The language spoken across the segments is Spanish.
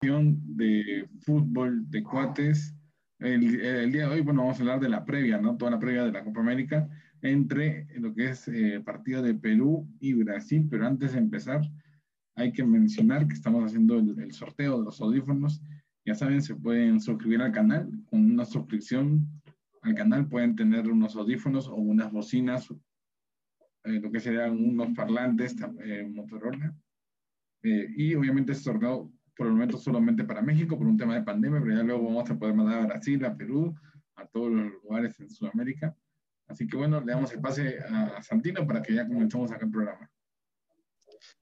de fútbol de cuates. El, el, día de hoy, bueno, vamos a hablar de la previa, ¿no? Toda la previa de la Copa América entre lo que es eh, partido de Perú y Brasil, pero antes de empezar, hay que mencionar que estamos haciendo el, el, sorteo de los audífonos. Ya saben, se pueden suscribir al canal. Con una suscripción al canal pueden tener unos audífonos o unas bocinas, eh, lo que serían unos parlantes eh, Motorola. y obviamente este sorteo por el momento solamente para México por un tema de pandemia, pero ya luego vamos a poder mandar a Brasil, a Perú, a todos los lugares en Sudamérica. Así que bueno, le damos el pase a Santino para que ya comencemos acá el programa.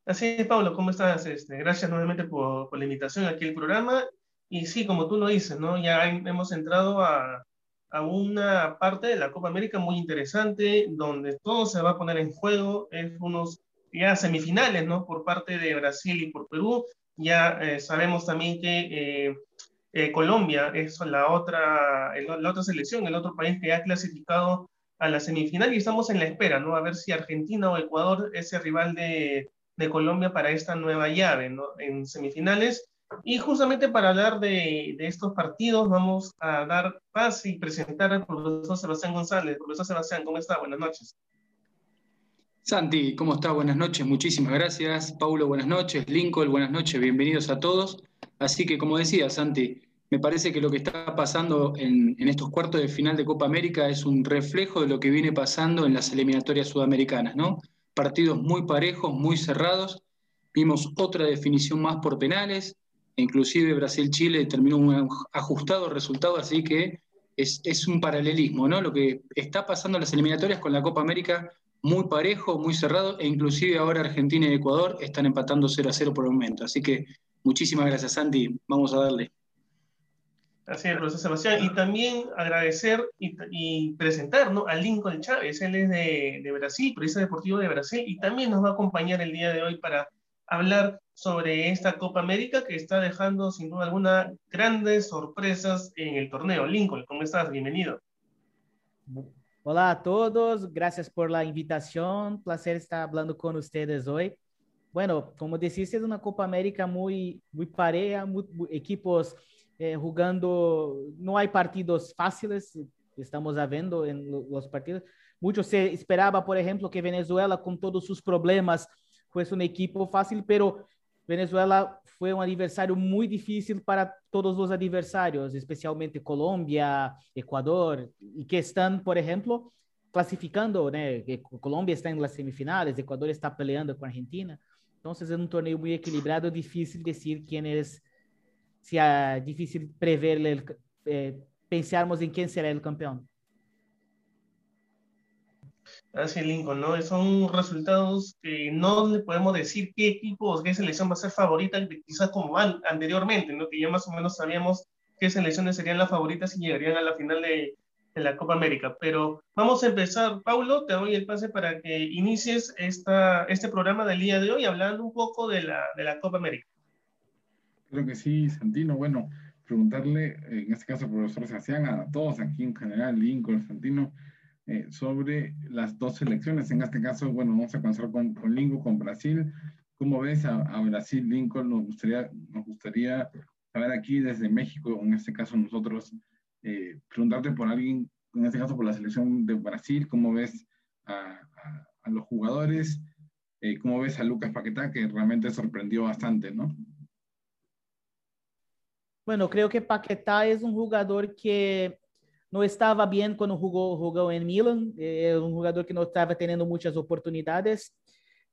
Así es, Pablo, ¿cómo estás? Este, gracias nuevamente por, por, la invitación aquí al programa. Y sí, como tú lo dices, ¿no? Ya hemos entrado a, a una parte de la Copa América muy interesante, donde todo se va a poner en juego. Es unos ya semifinales, ¿no? Por parte de Brasil y por Perú. Ya eh, sabemos también que eh, eh, Colombia es la otra, la otra selección, el otro país que ha clasificado a la semifinal y estamos en la espera, ¿no? A ver si Argentina o Ecuador es el rival de, de Colombia para esta nueva llave, ¿no? En semifinales. Y justamente para hablar de, de, estos partidos, vamos a dar paz y presentar al profesor Sebastián González. Profesor Sebastián, ¿cómo está? Buenas noches. Santi, ¿cómo está? Buenas noches, muchísimas gracias. Paulo, buenas noches. Lincoln, buenas noches, bienvenidos a todos. Así que, como decía, Santi, me parece que lo que está pasando en, estos cuartos de final de Copa América es un reflejo de lo que viene pasando en las eliminatorias sudamericanas, ¿no? Partidos muy parejos, muy cerrados. Vimos otra definición más por penales, inclusive Brasil-Chile terminó un ajustado resultado, así que es, es un paralelismo, ¿no? Lo que está pasando en las eliminatorias con la Copa América muy parejo, muy cerrado, e inclusive ahora Argentina y Ecuador están empatando 0 a 0 por el momento. Así que muchísimas gracias, Santi. Vamos a darle. Así es, Sebastián. Y también agradecer y, y presentar ¿no? a Lincoln Chávez. Él es de, de Brasil, periodista deportivo de Brasil, y también nos va a acompañar el día de hoy para hablar sobre esta Copa América que está dejando sin duda alguna grandes sorpresas en el torneo. Lincoln, ¿cómo estás? Bienvenido. Olá a todos, gracias por la invitación, placer estar hablando con ustedes hoy. Bueno, como decís, es una Copa América muy, muy pareja, muy, muy, equipos eh, jugando, no hay partidos fáciles, estamos viendo en los partidos. Mucho se esperaba, por ejemplo, que Venezuela, con todos sus problemas, fuese un equipo fácil, pero Venezuela foi um adversário muito difícil para todos os adversários, especialmente Colômbia, Equador, e que estão, por exemplo, classificando, né? Colômbia está nas semifinais, Equador está peleando com a Argentina. Então, é um torneio muito equilibrado, difícil dizer quem é, se é difícil prever, eh, pensarmos em quem será o campeão. Así Lincoln, ¿no? Son resultados que no le podemos decir qué equipo o qué selección va a ser favorita, quizás como anteriormente, ¿no? Que ya más o menos sabíamos qué selecciones serían las favoritas y llegarían a la final de, de la Copa América. Pero vamos a empezar. Paulo, te doy el pase para que inicies esta, este programa del día de hoy hablando un poco de la, de la Copa América. Creo que sí, Santino. Bueno, preguntarle, en este caso, profesor Sebastián, a todos aquí en general, Lincoln, Santino, eh, sobre las dos selecciones. En este caso, bueno, vamos a comenzar con, con Lincoln, con Brasil. ¿Cómo ves a, Brasil, Lincoln? Nos gustaría, nos gustaría saber aquí desde México, en este caso nosotros, eh, preguntarte por alguien, en este caso por la selección de Brasil, ¿cómo ves a los jugadores? Eh, ¿Cómo ves a Lucas Paquetá, que realmente sorprendió bastante, ¿no? Bueno, creo que Paquetá es un jugador que não estava bem quando jogou, jogou em Milan, é um jogador que não estava tendo muitas oportunidades,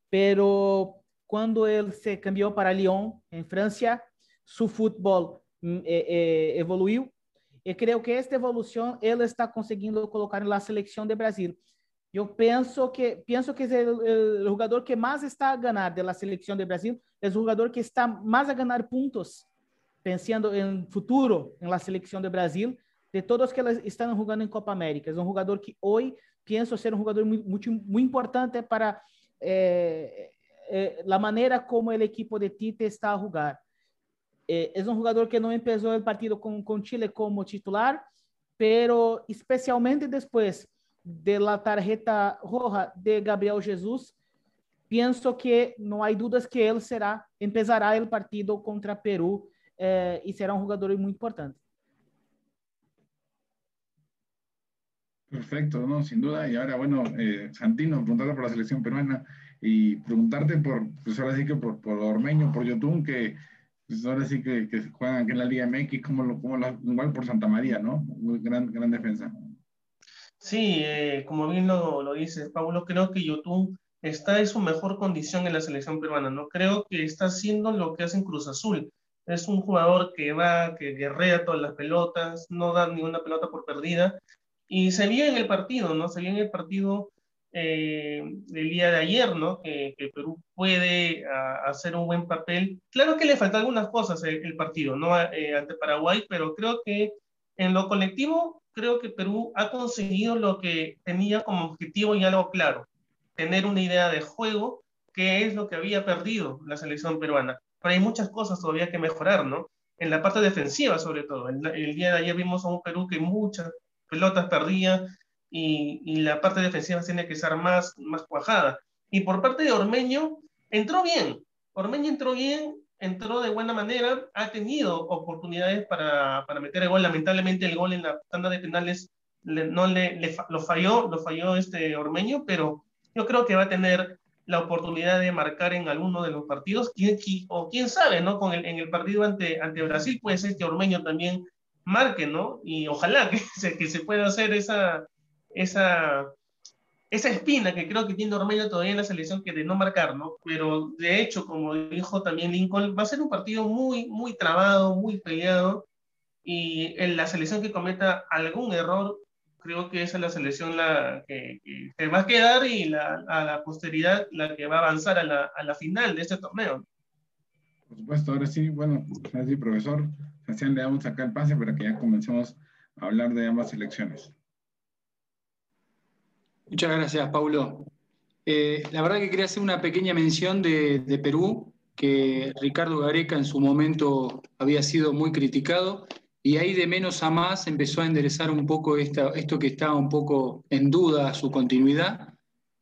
pero quando ele se cambiou para Lyon, em França, seu futebol eh, eh, evoluiu. E creio que esta evolução ele está conseguindo colocar na seleção de Brasil. Eu penso que penso que é o jogador que mais está a ganhar da seleção de Brasil. É o jogador que está mais a ganhar pontos pensando em futuro na seleção de Brasil de todos que estão jogando em Copa América. É um jogador que hoje penso ser um jogador muito, muito importante para eh, eh, a maneira como o equipo de Tite está a jogar. Eh, é um jogador que não começou o partido com, com Chile como titular, pero especialmente depois de tarjeta roja de Gabriel Jesus, penso que não há dúvidas que ele será, empezará o partido contra Peru eh, y será un jugador muy importante. Perfecto, no, sin duda. Y ahora, bueno, eh, Santino, preguntarle por la selección peruana y preguntarte por, pues ahora sí que por, por Ormeño, por Yotun, que pues ahora sí que, que juegan aquí en la Liga MX, como, lo, como igual por Santa María, ¿no? Gran, gran defensa. Sí, eh, como bien lo, lo dices, Pablo, creo que Yotun está en su mejor condición en la selección peruana, ¿no? Creo que está haciendo lo que hace en Cruz Azul. Es un jugador que va, que guerrea todas las pelotas, no da ni una pelota por perdida y se vio en el partido, ¿no? Se vio en el partido eh, del día de ayer, ¿no? Que, Perú puede hacer un buen papel. Claro que le faltan algunas cosas el, partido, ¿no? Eh, ante Paraguay, pero creo que en lo colectivo, creo que Perú ha conseguido lo que tenía como objetivo y algo claro, tener una idea de juego, que es lo que había perdido la selección peruana. Pero hay muchas cosas todavía que mejorar, ¿no? En la parte defensiva, sobre todo. El, el día de ayer vimos a un Perú que muchas pelotas perdía y, la parte defensiva tiene que ser más, más cuajada. Y por parte de Ormeño, entró bien. Ormeño entró bien, entró de buena manera, ha tenido oportunidades para, para meter el gol. Lamentablemente el gol en la tanda de penales no le, le, lo falló, lo falló este Ormeño, pero yo creo que va a tener la oportunidad de marcar en alguno de los partidos, o quién sabe, ¿no? Con el, en el partido ante, ante Brasil puede ser que Ormeño también marque, ¿no? Y ojalá que se, que se pueda hacer esa, esa, esa espina que creo que tiene Ormeño todavía en la selección que de no marcar, ¿no? Pero de hecho, como dijo también Lincoln, va a ser un partido muy, muy trabado, muy peleado, y en la selección que cometa algún error, creo que esa es la selección la que, que va a quedar y la, a la posteridad la que va a avanzar a la, a la final de este torneo. Por supuesto, ahora sí, bueno, así, profesor, Sebastián, le damos acá el pase para que ya comencemos a hablar de ambas elecciones. Muchas gracias, Paulo. Eh, la verdad que quería hacer una pequeña mención de, Perú, que Ricardo Gareca en su momento había sido muy criticado, y ahí de menos a más empezó a enderezar un poco esto que estaba un poco en duda, su continuidad.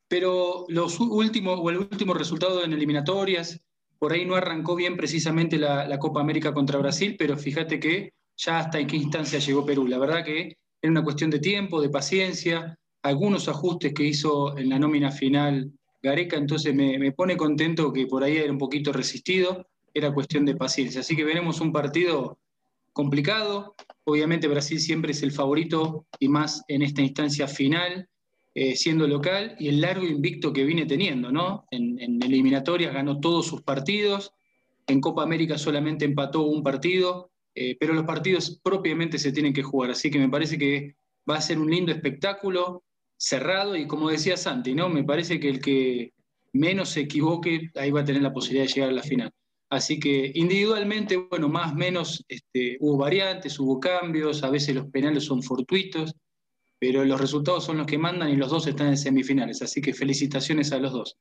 Pero los últimos, o el último resultado en eliminatorias, por ahí no arrancó bien precisamente la, Copa América contra Brasil, pero fíjate que ya hasta en qué instancia llegó Perú. La verdad que era una cuestión de tiempo, de paciencia, algunos ajustes que hizo en la nómina final Gareca, entonces me, me pone contento que por ahí era un poquito resistido, era cuestión de paciencia. Así que veremos un partido complicado. Obviamente Brasil siempre es el favorito y más en esta instancia final eh, siendo local y el largo invicto que viene teniendo, ¿no? En, en, eliminatorias ganó todos sus partidos, en Copa América solamente empató un partido, eh, pero los partidos propiamente se tienen que jugar, así que me parece que va a ser un lindo espectáculo, cerrado y como decía Santi, ¿no? Me parece que el que menos se equivoque, ahí va a tener la posibilidad de llegar a la final. Así que individualmente, bueno, más o menos este, hubo variantes, hubo cambios, a veces los penales son fortuitos, pero los resultados son los que mandan y los dos están en semifinales, así que felicitaciones a los dos.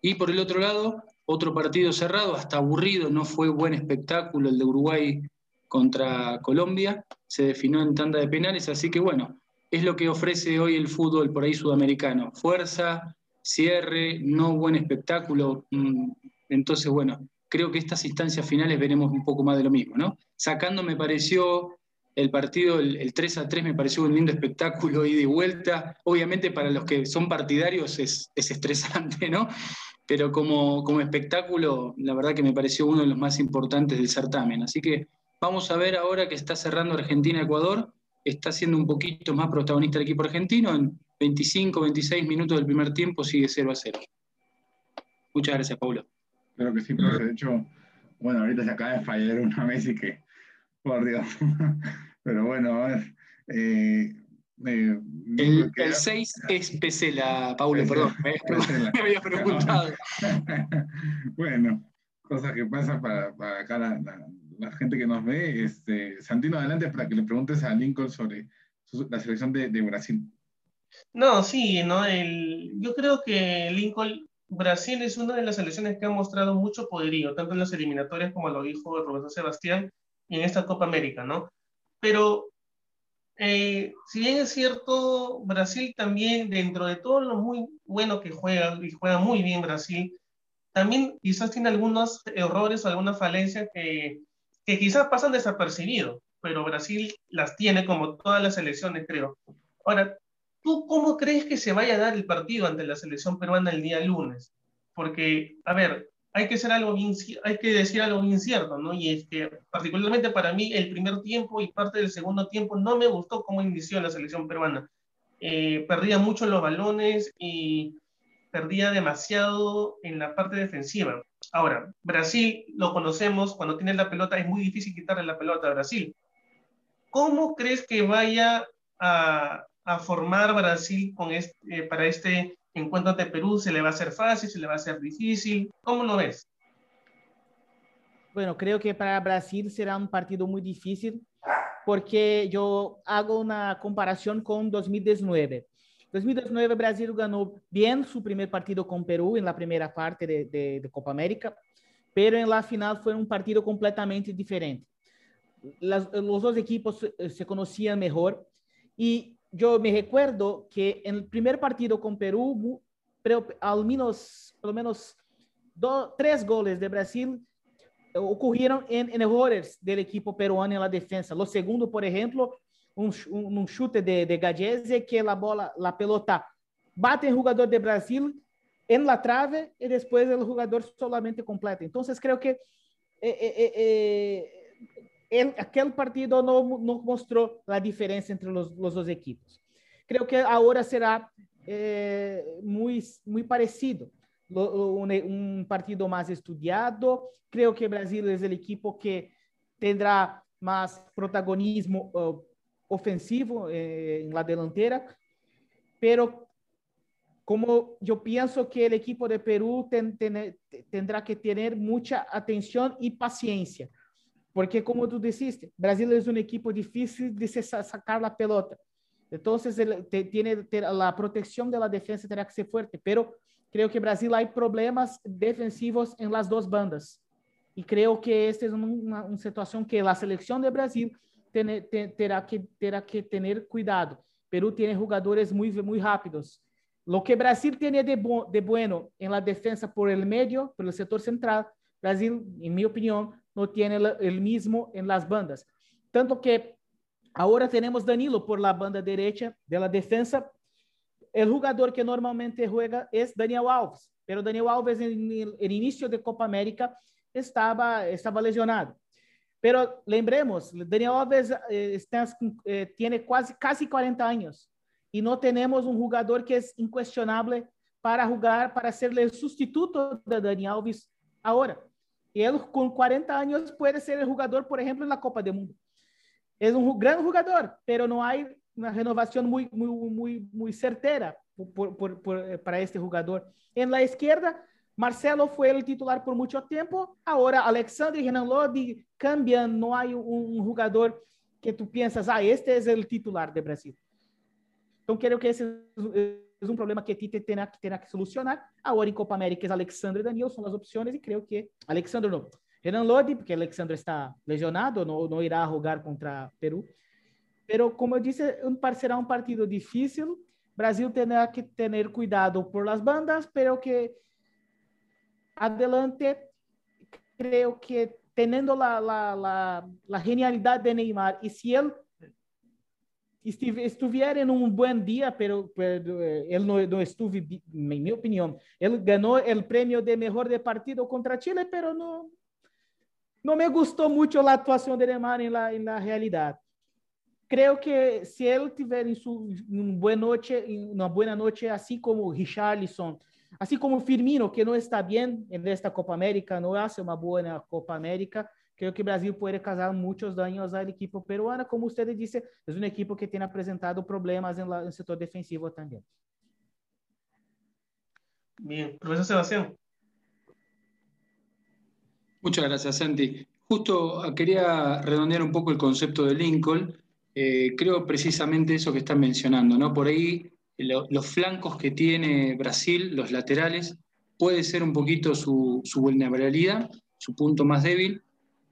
Y por el otro lado, otro partido cerrado, hasta aburrido, no fue buen espectáculo el de Uruguay contra Colombia, se definió en tanda de penales, así que bueno, es lo que ofrece hoy el fútbol por ahí sudamericano, fuerza, cierre, no buen espectáculo, mm, entonces bueno, creo que estas instancias finales veremos un poco más de lo mismo, ¿no? Sacando me pareció el partido, el, el, 3 a 3 me pareció un lindo espectáculo ida y vuelta. Obviamente para los que son partidarios es, es estresante, ¿no? Pero como, como, espectáculo, la verdad que me pareció uno de los más importantes del certamen. Así que vamos a ver ahora que está cerrando Argentina-Ecuador. Está siendo un poquito más protagonista el equipo argentino. En 25, 26 minutos del primer tiempo sigue 0 a 0. Muchas gracias, Paulo. Creo que sí, profe. De hecho, bueno, ahorita se acaba de fallar una Messi que por Dios. Pero bueno, a ver. Eh, eh, el, el 6 es Pesela, Paulo, perdón, me, me, había preguntado. bueno, cosas que pasan para, para acá la, la, la, gente que nos ve. Este, Santino, adelante para que le preguntes a Lincoln sobre su, la selección de, de, Brasil. No, sí, no, el, yo creo que Lincoln, Brasil es una de las selecciones que ha mostrado mucho poderío, tanto en las eliminatorias como lo dijo el profesor Sebastián, en esta Copa América, ¿no? Pero eh, si bien es cierto, Brasil también, dentro de todo lo muy bueno que juega, y juega muy bien Brasil, también quizás tiene algunos errores o algunas falencias que, que quizás pasan desapercibidos, pero Brasil las tiene como todas las selecciones, creo. Ahora, ¿tú cómo crees que se vaya a dar el partido ante la selección peruana el día lunes? Porque, a ver, hay que, ser algo que decir algo bien cierto, ¿no? Y es que, particularmente para mí, el primer tiempo y parte del segundo tiempo no me gustó cómo inició la selección peruana. Eh, perdía mucho los balones y perdía demasiado en la parte defensiva. Ahora, Brasil lo conocemos, cuando tiene la pelota es muy difícil quitarle la pelota a Brasil. ¿Cómo crees que vaya a, formar Brasil con este, eh, para este encuentro ante Perú? ¿Se le va a hacer fácil? ¿Se le va a hacer difícil? ¿Cómo lo ves? Bueno, creo que para Brasil será un partido muy difícil porque yo hago una comparación con 2019. 2019 Brasil ganó bien su primer partido con Perú en la primera parte de, de, Copa América, pero en la final fue un partido completamente diferente los dos equipos se conocían mejor y yo me recuerdo que en el primer partido con Perú, al menos, por lo menos dos, tres goles de Brasil eh, ocurrieron en, errores del equipo peruano en la defensa. Lo segundo, por ejemplo, un, un, chute de, de Gallese que la bola, la pelota bate en jugador de Brasil en la trave y después el jugador solamente completa. Entonces creo que eh, eh, el, aquel partido no, mostró la diferencia entre los, dos equipos. Creo que ahora será eh, muy, muy parecido. Un, partido más estudiado. Creo que Brasil es el equipo que tendrá más protagonismo ofensivo eh, en la delantera, pero como yo pienso que el equipo de Perú ten, ten, tendrá que tener mucha atención y paciencia porque como tú dijiste, Brasil es un equipo difícil de sacar la pelota. Entonces, él te, tiene te, la protección de la defensa tendrá que ser fuerte, pero creo que Brasil hay problemas defensivos en las dos bandas. Y creo que esta es una, una situación que la selección de Brasil tiene, te, que, terá que tener cuidado. Perú tiene jugadores muy, muy rápidos. Lo que Brasil tiene de, bo, de bueno en la defensa por el medio, por el sector central, Brasil, en mi opinión, no tiene el mismo en las bandas. Tanto que ahora tenemos Danilo por la banda derecha de la defensa. El jugador que normalmente juega es Daniel Alves, pero Daniel Alves en el inicio de Copa América estaba, estaba lesionado. Pero lembremos, Daniel Alves eh, está, eh, tiene casi, casi 40 años y no tenemos un jugador que es incuestionable para jugar, para ser el sustituto de Daniel Alves ahora. Él con 40 años puede ser el jugador, por ejemplo, en la Copa del Mundo. Es un gran jugador, pero no hay una renovación muy, muy, muy, muy certera eh, para este jugador. En la izquierda, Marcelo fue el titular por mucho tiempo. Ahora Alexandre y Renan Lodi cambian. No hay un, un jugador que tú piensas, ah, este es el titular de Brasil. Entonces, creo que ese un problema que Tite terá, terá que solucionar. Ahora en Copa América es Alexandre y Daniel, son las opciones y creo que Alexandre no. Renan Lodi, porque Alexandre está lesionado, no, no irá a jugar contra Perú. Pero como eu disse, será um partido difícil. Brasil terá que ter cuidado por las bandas, pero que adelante creo que teniendo la, la, la, la genialidad de Neymar y si él estuviera en un buen día, pero, pero eh, él no, no, estuvo, en mi opinión, él ganó el premio de mejor de partido contra Chile, pero no, no me gustó mucho la actuación de Neymar en la, en la realidad. Creo que si él tiver noche, una buena noche, así como Richarlison, así como Firmino, que no está bien en esta Copa América, no hace una buena Copa América, Creo que Brasil pode causar muitos danos à equipe peruana, como você disse, é uma equipe que tem apresentado problemas no setor defensivo também. Bien, profesor Sebastián. Muchas gracias, Santi. Justo ah, quería redondear un poco el concepto de Lincoln. Eh, creo precisamente eso que están mencionando, ¿no? Por ahí lo, los flancos que tiene Brasil, los laterales, puede ser un poquito su, su vulnerabilidad, su punto más débil,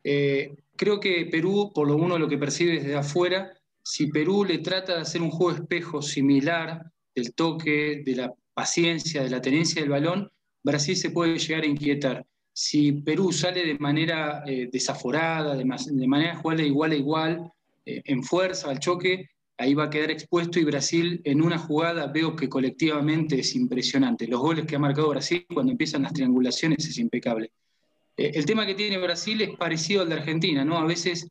eh, creo que Perú, por lo uno lo que percibe desde afuera, si Perú le trata de hacer un juego espejo similar del toque, de la paciencia, de la tenencia del balón, Brasil se puede llegar a inquietar. si Perú sale de manera eh, desaforada, de, manera jugar de igual a igual, eh, en fuerza, al choque, ahí va a quedar expuesto y Brasil en una jugada veo que colectivamente es impresionante. Los goles que ha marcado Brasil cuando empiezan las triangulaciones es impecable. Eh, el tema que tiene Brasil es parecido al de Argentina, ¿no? A veces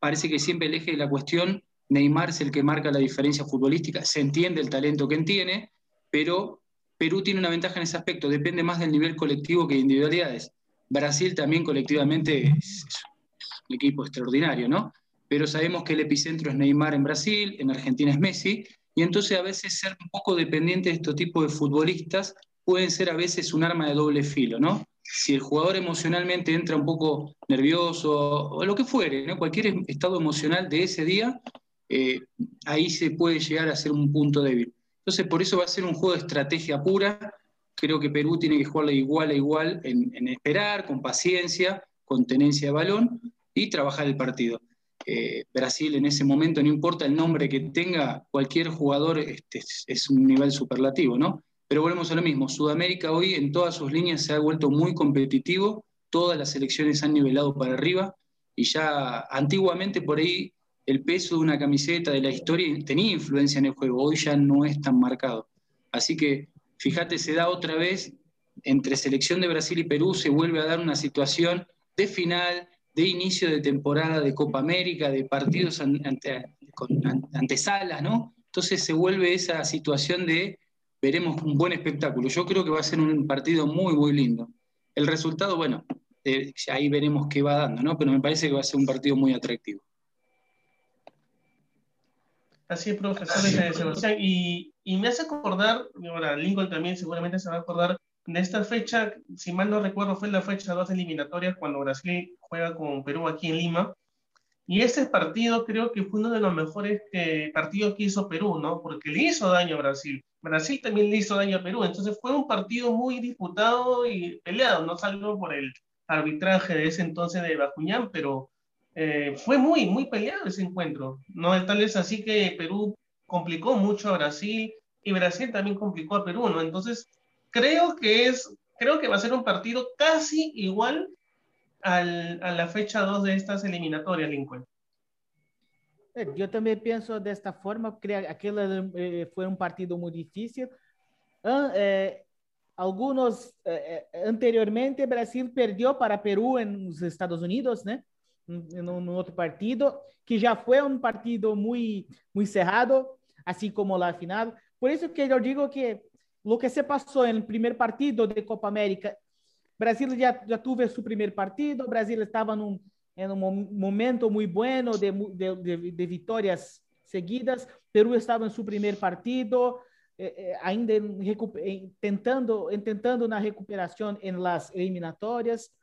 parece que siempre el eje de la cuestión, Neymar es el que marca la diferencia futbolística, se entiende el talento que tiene, pero Perú tiene una ventaja en ese aspecto, depende más del nivel colectivo que de individualidades. Brasil también colectivamente es un equipo extraordinario, ¿no? Pero sabemos que el epicentro es Neymar en Brasil, en Argentina es Messi, y entonces a veces ser un poco dependiente de este tipo de futbolistas pueden ser a veces un arma de doble filo, ¿no? Si el jugador emocionalmente entra un poco nervioso o lo que fuere, ¿no? cualquier estado emocional de ese día, eh, ahí se puede llegar a ser un punto débil. Entonces, por eso va a ser un juego de estrategia pura. Creo que Perú tiene que jugarle igual a igual en, esperar, con paciencia, con tenencia de balón y trabajar el partido. Eh, Brasil en ese momento, no importa el nombre que tenga, cualquier jugador este, es, un nivel superlativo, ¿no? Pero volvemos a lo mismo, Sudamérica hoy en todas sus líneas se ha vuelto muy competitivo, todas las selecciones han nivelado para arriba y ya antiguamente por ahí el peso de una camiseta de la historia tenía influencia en el juego, hoy ya no es tan marcado. Así que, fíjate, se da otra vez, entre selección de Brasil y Perú, se vuelve a dar una situación de final, de inicio de temporada de Copa América, de partidos ante, antesalas, ¿no? Entonces se vuelve esa situación de veremos un buen espectáculo. Yo creo que va a ser un partido muy, muy lindo. El resultado, bueno, eh, ahí veremos qué va dando, ¿no? Pero me parece que va a ser un partido muy atractivo. Así es, profesor de Sebastián. Y, y, me hace acordar, ahora Lincoln también seguramente se va a acordar de esta fecha, si mal no recuerdo, fue la fecha dos eliminatorias cuando Brasil juega con Perú aquí en Lima. Y ese partido creo que fue uno de los mejores eh, partidos que hizo Perú, ¿no? Porque le hizo daño a Brasil. Brasil también le hizo daño a Perú. Entonces fue un partido muy disputado y peleado, no salvo por el arbitraje de ese entonces de Bacuñán, pero eh, fue muy, muy peleado ese encuentro. ¿no? Tal es así que Perú complicó mucho a Brasil y Brasil también complicó a Perú, ¿no? Entonces, creo que es, creo que va a ser un partido casi igual al, a la fecha 2 de estas eliminatorias, Lincoln. Eh, yo también pienso de esta forma, creo que aquel eh, fue un partido muy difícil. Ah, algunos, anteriormente, Brasil perdió para Perú en los Estados Unidos, ¿no? no otro partido, que ya fue un partido muy, muy cerrado, así como la final. Por eso que yo digo que lo que se pasó en el primer partido de Copa América, Brasil ya, ya tuvo su primer partido, Brasil estaba en un, en un momento muy bueno de, de, de, victorias seguidas, Perú estaba en su primer partido, eh, eh, ainda intentando, intentando una recuperación en las eliminatorias.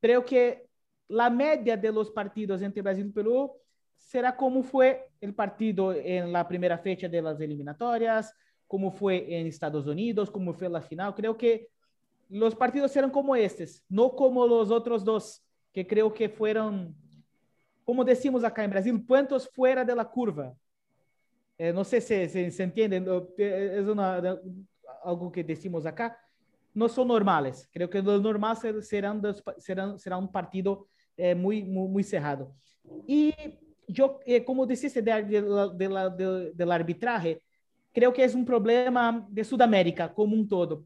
Creo que la media de los partidos entre Brasil y Perú será como fue el partido en la primera fecha de las eliminatorias, como fue en Estados Unidos, como fue la final. Creo que los partidos serán como estos, no como los otros dos, que creo que fueron, como decimos acá en Brasil, puntos fuera de la curva. Eh, no sé si se entiende, es una, algo que decimos acá. No son normales. Creo que los normales serán, serán, será un partido é, muito, muito cerrado. Eu, eh, como disse de, de, de, de, arbitraje, creio que é um problema de Sudamérica como um todo.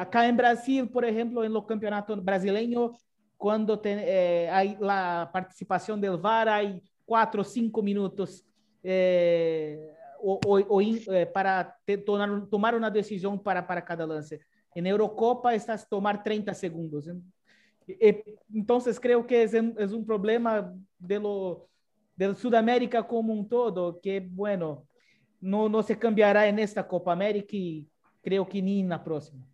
Acá em Brasil, por exemplo, no campeonato brasileiro, quando tem eh, a participação do VAR, há quatro ou cinco minutos eh, ou, ou, eh, para ter, tomar, tomar uma decisão para, para cada lance. Em Eurocopa, está tomar 30 segundos. Entonces creo que es, es un problema de, lo, de Sudamérica como un todo, que bueno, no, no se cambiará en esta Copa América y creo que ni en la próxima.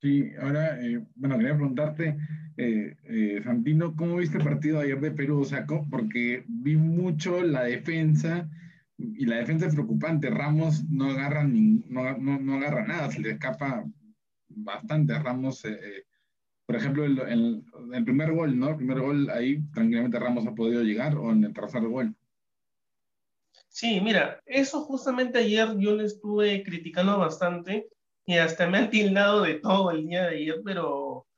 Sí, ahora, eh, bueno, quería preguntarte, eh, eh, Santino, ¿cómo viste el partido ayer de Perú? O sea, porque vi mucho la defensa y la defensa es preocupante. Ramos no agarra, ni, no, no, no agarra nada, se le escapa bastante Ramos. Eh, eh, por ejemplo, el, el, primer gol, ¿no? El primer gol ahí tranquilamente Ramos ha podido llegar o en el tercer gol. Sí, mira, eso justamente ayer yo le estuve criticando bastante y hasta me han tildado de todo el día de ayer, pero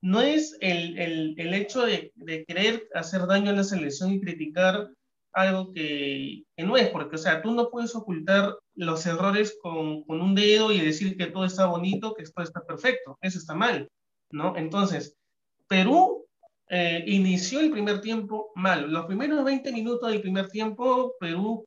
no es el, el, el hecho de, de, querer hacer daño a la selección y criticar algo que, que, no es, porque, o sea, tú no puedes ocultar los errores con, con, un dedo y decir que todo está bonito, que todo está perfecto, eso está mal, ¿no? Entonces, Perú eh, inició el primer tiempo mal, los primeros 20 minutos del primer tiempo, Perú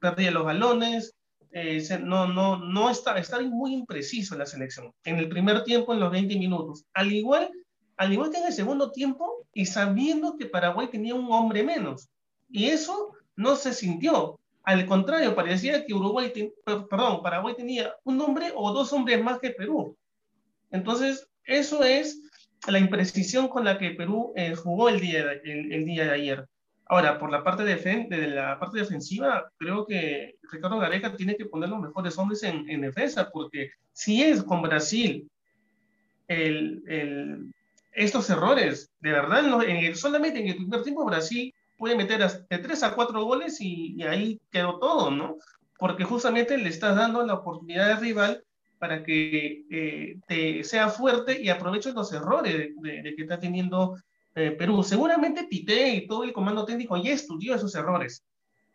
perdía los balones, eh, no, no, no está, está muy impreciso la selección. En el primer tiempo, en los 20 minutos. Al igual, al igual que en el segundo tiempo, y sabiendo que Paraguay tenía un hombre menos. Y eso no se sintió. Al contrario, parecía que Uruguay, perdón, Paraguay tenía un hombre o dos hombres más que Perú. Entonces, eso es la imprecisión con la que Perú eh, jugó el día, el día de ayer. Ahora, por la parte, de, de la parte defensiva, creo que Ricardo Gareca tiene que poner los mejores hombres en, en defensa, porque si es con Brasil el, el, estos errores, de verdad, en solamente en el primer tiempo Brasil puede meter de 3 a 4 goles y, y, ahí quedó todo, ¿no? Porque justamente le estás dando la oportunidad al rival para que eh, te sea fuerte y aproveche los errores de, de, de que está teniendo eh, Perú. Seguramente Tite y todo el comando técnico ya estudió esos errores.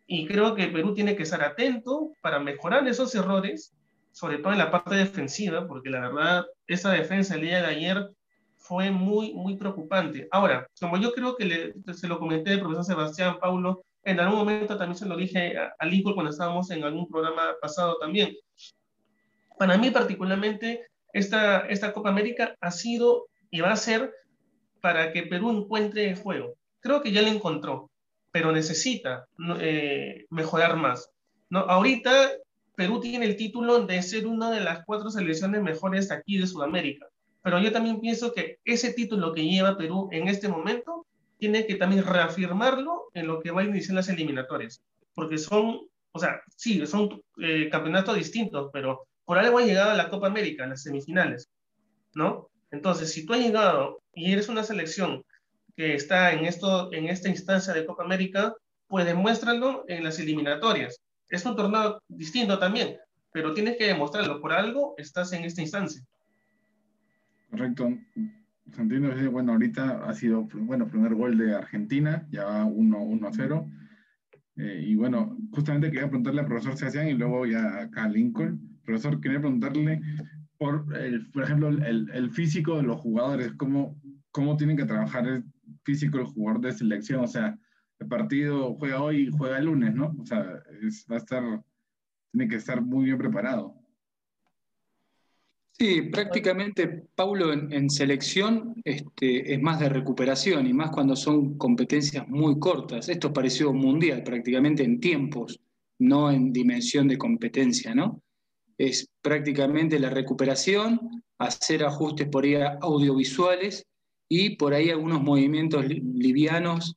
Y creo que Perú tiene que estar atento para mejorar esos errores, sobre todo en la parte defensiva, porque la verdad, esa defensa el día de ayer fue muy, muy preocupante. Ahora, como yo creo que le, se lo comenté al profesor Sebastián Paulo, en algún momento también se lo dije a, a cuando estábamos en algún programa pasado también. Para mí particularmente, esta, esta Copa América ha sido y va a ser para que Perú encuentre el juego. Creo que ya lo encontró, pero necesita eh, mejorar más. ¿no? Ahorita Perú tiene el título de ser una de las cuatro selecciones mejores aquí de Sudamérica, pero yo también pienso que ese título que lleva Perú en este momento tiene que también reafirmarlo en lo que va a iniciar las eliminatorias, porque son, o sea, sí, son eh, campeonatos distintos, pero por algo ha llegado a la Copa América, en las semifinales, ¿no? Entonces, si tú has llegado y eres una selección que está en, esto, en esta instancia de Copa América, pues demuéstralo en las eliminatorias. Es un torneo distinto también, pero tienes que demostrarlo. Por algo estás en esta instancia. Correcto. Santino, bueno, ahorita ha sido, bueno, primer gol de Argentina, ya va 1 a 0. Eh, y bueno, justamente quería preguntarle al profesor Sebastián y luego ya acá a Lincoln. Profesor, quería preguntarle por, el, por ejemplo, el, el, físico de los jugadores, cómo, cómo tienen que trabajar el físico del jugador de selección, o sea, el partido juega hoy y juega el lunes, ¿no? O sea, va a estar, tiene que estar muy bien preparado. Sí, prácticamente, Paulo, en, en, selección este, es más de recuperación y más cuando son competencias muy cortas. Esto pareció mundial prácticamente en tiempos, no en dimensión de competencia, ¿no? Es prácticamente la recuperación, hacer ajustes por ahí audiovisuales y por ahí algunos movimientos livianos,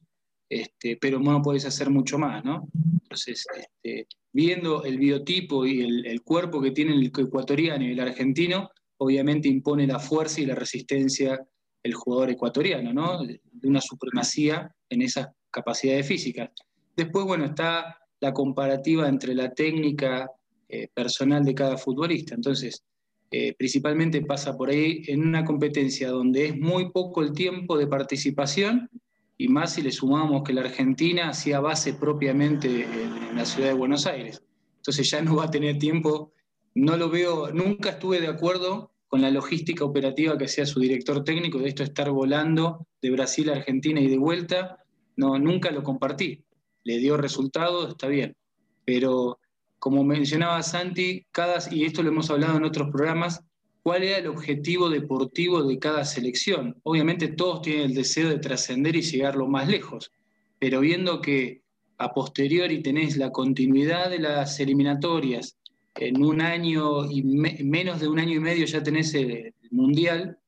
este, pero no puedes hacer mucho más, ¿no? Entonces, este, viendo el biotipo y el, el, cuerpo que tiene el ecuatoriano y el argentino, obviamente impone la fuerza y la resistencia el jugador ecuatoriano, ¿no? De una supremacía en esas capacidades físicas. Después, bueno, está la comparativa entre la técnica eh, personal de cada futbolista. Entonces, eh, principalmente pasa por ahí en una competencia donde es muy poco el tiempo de participación y más si le sumamos que la Argentina hacía base propiamente en la ciudad de Buenos Aires. Entonces ya no va a tener tiempo, no lo veo, nunca estuve de acuerdo con la logística operativa que hacía su director técnico de esto estar volando de Brasil a Argentina y de vuelta, no, nunca lo compartí. Le dio resultados, está bien, pero como mencionaba Santi, cada, y esto lo hemos hablado en otros programas, cuál era el objetivo deportivo de cada selección. Obviamente todos tienen el deseo de trascender y llegar lo más lejos, pero viendo que a posteriori tenés la continuidad de las eliminatorias, en un año y me, menos de un año y medio ya tenés el, el mundial,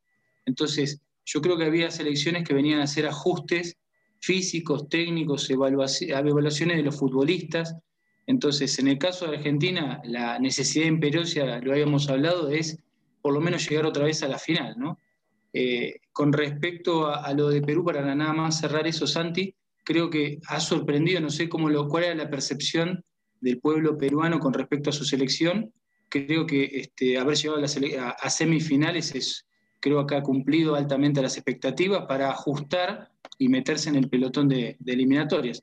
entonces yo creo que había selecciones que venían a hacer ajustes físicos, técnicos, evaluaciones de los futbolistas, entonces, en el caso de Argentina, la necesidad imperiosa, lo habíamos hablado, es por lo menos llegar otra vez a la final, ¿no? Eh, con respecto a, lo de Perú, para nada más cerrar eso, Santi, creo que ha sorprendido, no sé cómo lo, cuál era la percepción del pueblo peruano con respecto a su selección, creo que este, haber llegado a, semifinales es, creo que ha cumplido altamente las expectativas para ajustar y meterse en el pelotón de, eliminatorias.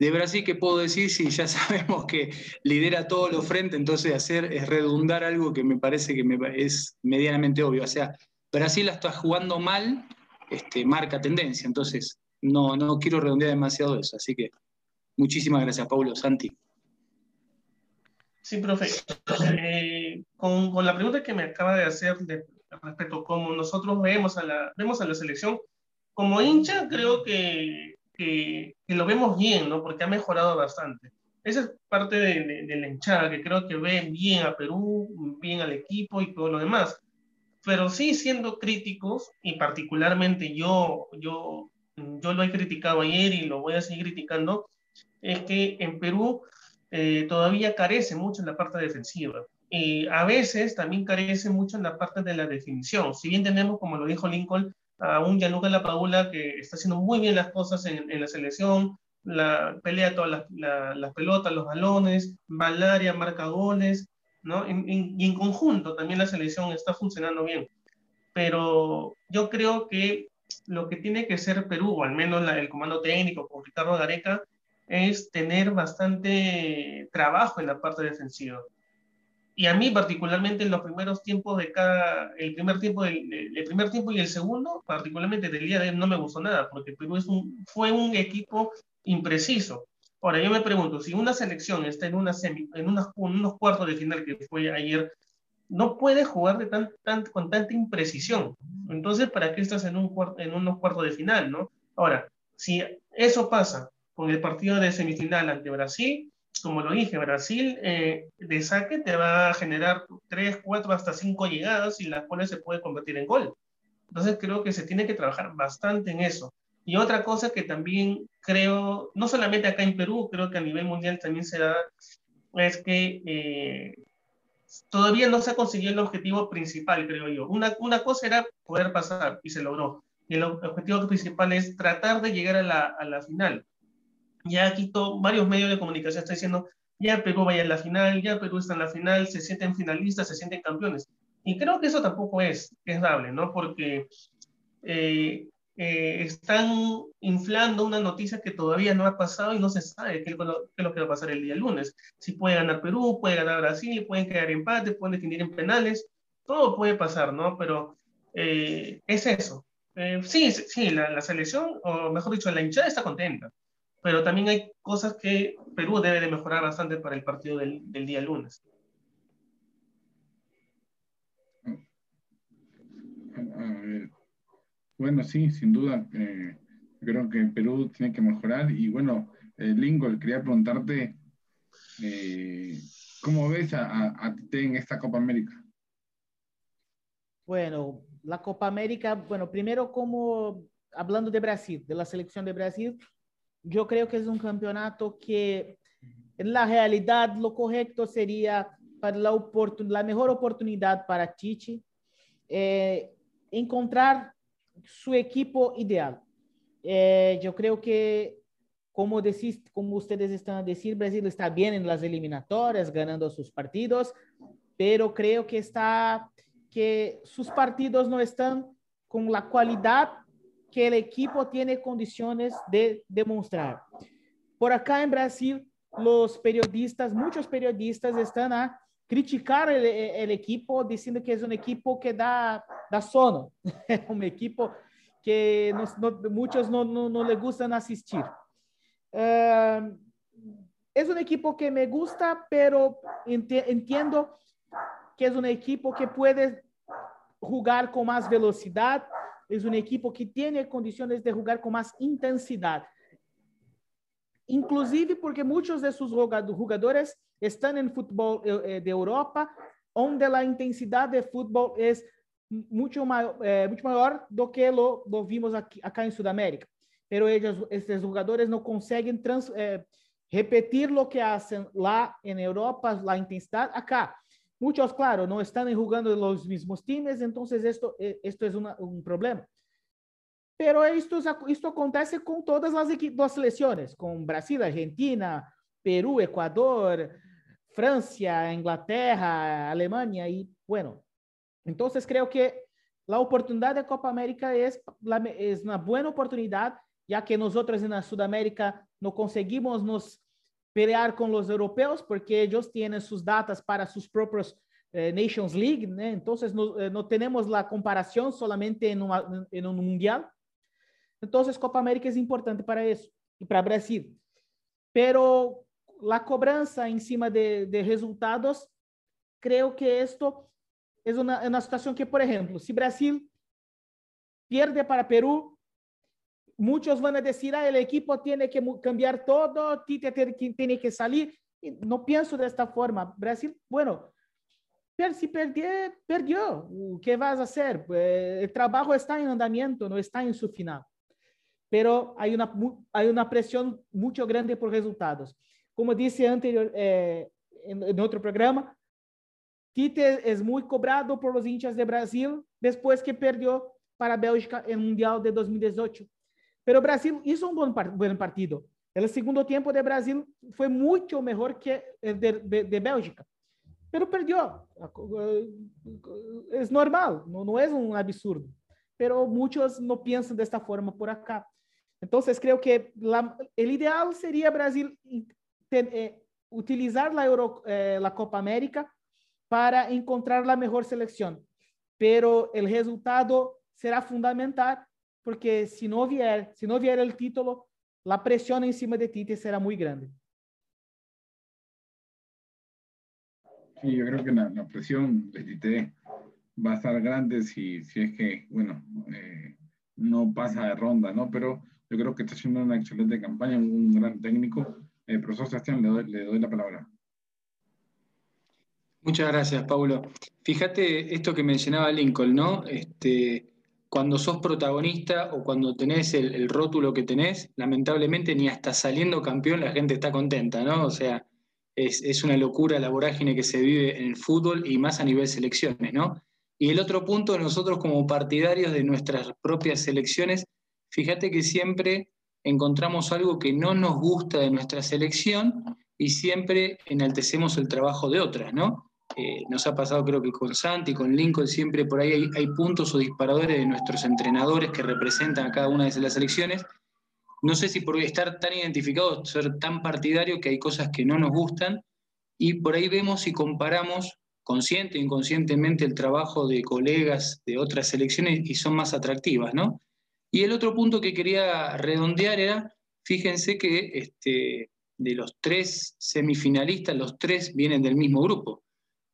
De Brasil, ¿qué puedo decir si ya sabemos que lidera todos los frentes? Entonces hacer es redundar algo que me parece que es medianamente obvio. O sea, Brasil la está jugando mal, este, marca tendencia. Entonces, no, no quiero redondear demasiado eso. Así que muchísimas gracias, Paulo. Santi. Sí, profe. Eh, con, la pregunta que me acaba de hacer respecto a cómo nosotros vemos a la, vemos a la selección, como hincha creo que, que, lo vemos bien, ¿no? Porque ha mejorado bastante. Esa es parte de, de, la hinchada, que creo que ve bien a Perú, bien al equipo y todo lo demás. Pero sí siendo críticos, y particularmente yo, yo, yo lo he criticado ayer y lo voy a seguir criticando, es que en Perú eh, todavía carece mucho en la parte defensiva. Y a veces también carece mucho en la parte de la definición. Si bien tenemos, como lo dijo Lincoln, a un Gianluca Lapadula que está haciendo muy bien las cosas en, en la selección, la, pelea todas las, las pelotas, los balones, Valaria marca goles, ¿no? y en conjunto también la selección está funcionando bien. Pero yo creo que lo que tiene que ser Perú, o al menos el comando técnico con Ricardo Gareca, es tener bastante trabajo en la parte defensiva. Y a mí particularmente en los primeros tiempos de cada, el primer tiempo, del, el primer tiempo y el segundo, particularmente del día de hoy no me gustó nada, porque Perú es un, fue un equipo impreciso. Ahora yo me pregunto, si una selección está en, una semi, en, unos cuartos de final que fue ayer, no puede jugar de tan, tan, con tanta imprecisión. Entonces, ¿para qué estás en, un, en unos cuartos de final, no? Ahora, si eso pasa con el partido de semifinal ante Brasil. Como lo dije, Brasil eh, de saque te va a generar 3, 4, hasta 5 llegadas y las cuales se puede convertir en gol. Entonces creo que se tiene que trabajar bastante en eso. Y otra cosa que también creo, no solamente acá en Perú, creo que a nivel mundial también se da, es que eh, todavía no se ha conseguido el objetivo principal, creo yo. Una, una cosa era poder pasar y se logró. Y el objetivo principal es tratar de llegar a la, a la final. Ya aquí varios medios de comunicación están diciendo, ya Perú vaya a la final, ya Perú está en la final, se sienten finalistas, se sienten campeones. Y creo que eso tampoco es, es dable, ¿no? Porque eh, eh, están inflando una noticia que todavía no ha pasado y no se sabe qué, es lo que va a pasar el día lunes. Si puede ganar Perú, puede ganar Brasil, pueden quedar empate, pueden definir en penales, todo puede pasar, ¿no? Pero eh, es eso. sí, sí, la, la, selección, o mejor dicho, la hinchada está contenta pero también hay cosas que Perú debe de mejorar bastante para el partido del, del día lunes. Bueno, sí, sin duda. Eh, creo que Perú tiene que mejorar. Y bueno, eh, Lincoln, quería preguntarte, eh, ¿cómo ves a, a, a en esta Copa América? Bueno, la Copa América, bueno, primero como hablando de Brasil, de la selección de Brasil, yo creo que es un campeonato que en la realidad lo correcto sería para la, la mejor oportunidad para Tite eh, encontrar su equipo ideal. Eh, yo creo que, como, decís, como ustedes están a decir, Brasil está bien en las eliminatorias, ganando sus partidos, pero creo que está que sus partidos no están con la cualidad que el equipo tiene condiciones de demostrar. Por acá en Brasil, los periodistas, muchos periodistas están a criticar el, el equipo diciendo que es un equipo que da, da sono, un equipo que no, no, muchos no, no, le gustan asistir. Uh, es un equipo que me gusta, pero ent entiendo que es un equipo que puede jugar con más velocidad, es un equipo que tiene condiciones de jugar con más intensidad. Inclusive porque muchos de sus jugadores están en fútbol eh, eh, de Europa, donde la intensidad de mayor, eh, mucho mayor do que lo, lo vimos aquí, acá en Sudamérica. Pero ellos, estos jugadores no consiguen trans, eh, repetir lo que hacen lá en Europa, la intensidad acá. Muchos, claro, no están jugando los mismos times, entonces esto, eh, esto es un problema. Pero esto, esto acontece con todas las, las selecciones, con Brasil, Argentina, Perú, Ecuador, Francia, Inglaterra, Alemania y bueno. Entonces creo que la oportunidad de Copa América es, es una buena oportunidad, ya que nosotros en Sudamérica no conseguimos nos pelear con los europeos porque ellos tienen sus datas para sus propios eh, Nations League, ¿eh? entonces no, eh, no, tenemos la comparación solamente en, una, en un mundial. Entonces Copa América es importante para eso y para Brasil. Pero la cobranza encima de, de resultados, creo que esto es una, una situación que, por ejemplo, si Brasil pierde para Perú, muchos van a decir, ah, el equipo tiene que cambiar todo, Tite tiene que salir. No pienso de esta forma. Brasil, bueno, si perder, perdió. ¿Qué vas a hacer? Pues, el trabajo está en andamiento, no está en su final. Pero hay una, hay una presión mucho grande por resultados. Como dije anterior, eh, en, en otro programa, Tite es muy cobrado por los hinchas de Brasil después que perdió para Bélgica en el Mundial de 2018. Pero Brasil hizo un buen, buen partido. El segundo tiempo de Brasil fue mucho mejor que el de, de, de Bélgica. Pero perdió. Es normal, no, no es un absurdo. Pero muchos no piensan de esta forma por acá. Entonces creo que la, el ideal sería Brasil eh, utilizar la, Euro, eh, la Copa América para encontrar la mejor selección. Pero el resultado será fundamental porque si no vier, si no vier el título, la presión encima de Tite será muy grande. Sí, yo creo que la, la presión de Tite va a estar grande si, si es que, bueno, eh, no pasa de ronda, ¿no? Pero yo creo que está haciendo una excelente campaña, un gran técnico. Eh, profesor Sebastián, le doy, le doy la palabra. Muchas gracias, Paulo. Fíjate esto que mencionaba Lincoln, ¿no? Este, cuando sos protagonista o cuando tenés el, rótulo que tenés, lamentablemente ni hasta saliendo campeón la gente está contenta, ¿no? O sea, es, es, una locura la vorágine que se vive en el fútbol y más a nivel selecciones, ¿no? Y el otro punto, nosotros como partidarios de nuestras propias selecciones, fíjate que siempre encontramos algo que no nos gusta de nuestra selección y siempre enaltecemos el trabajo de otras, ¿no? Eh, nos ha pasado creo que con Santi, con Lincoln, siempre por ahí hay, puntos o disparadores de nuestros entrenadores que representan a cada una de las selecciones. No sé si por estar tan identificados, ser tan partidario, que hay cosas que no nos gustan, y por ahí vemos y comparamos consciente e inconscientemente el trabajo de colegas de otras selecciones y son más atractivas, ¿no? Y el otro punto que quería redondear era, fíjense que este, de los tres semifinalistas, los tres vienen del mismo grupo.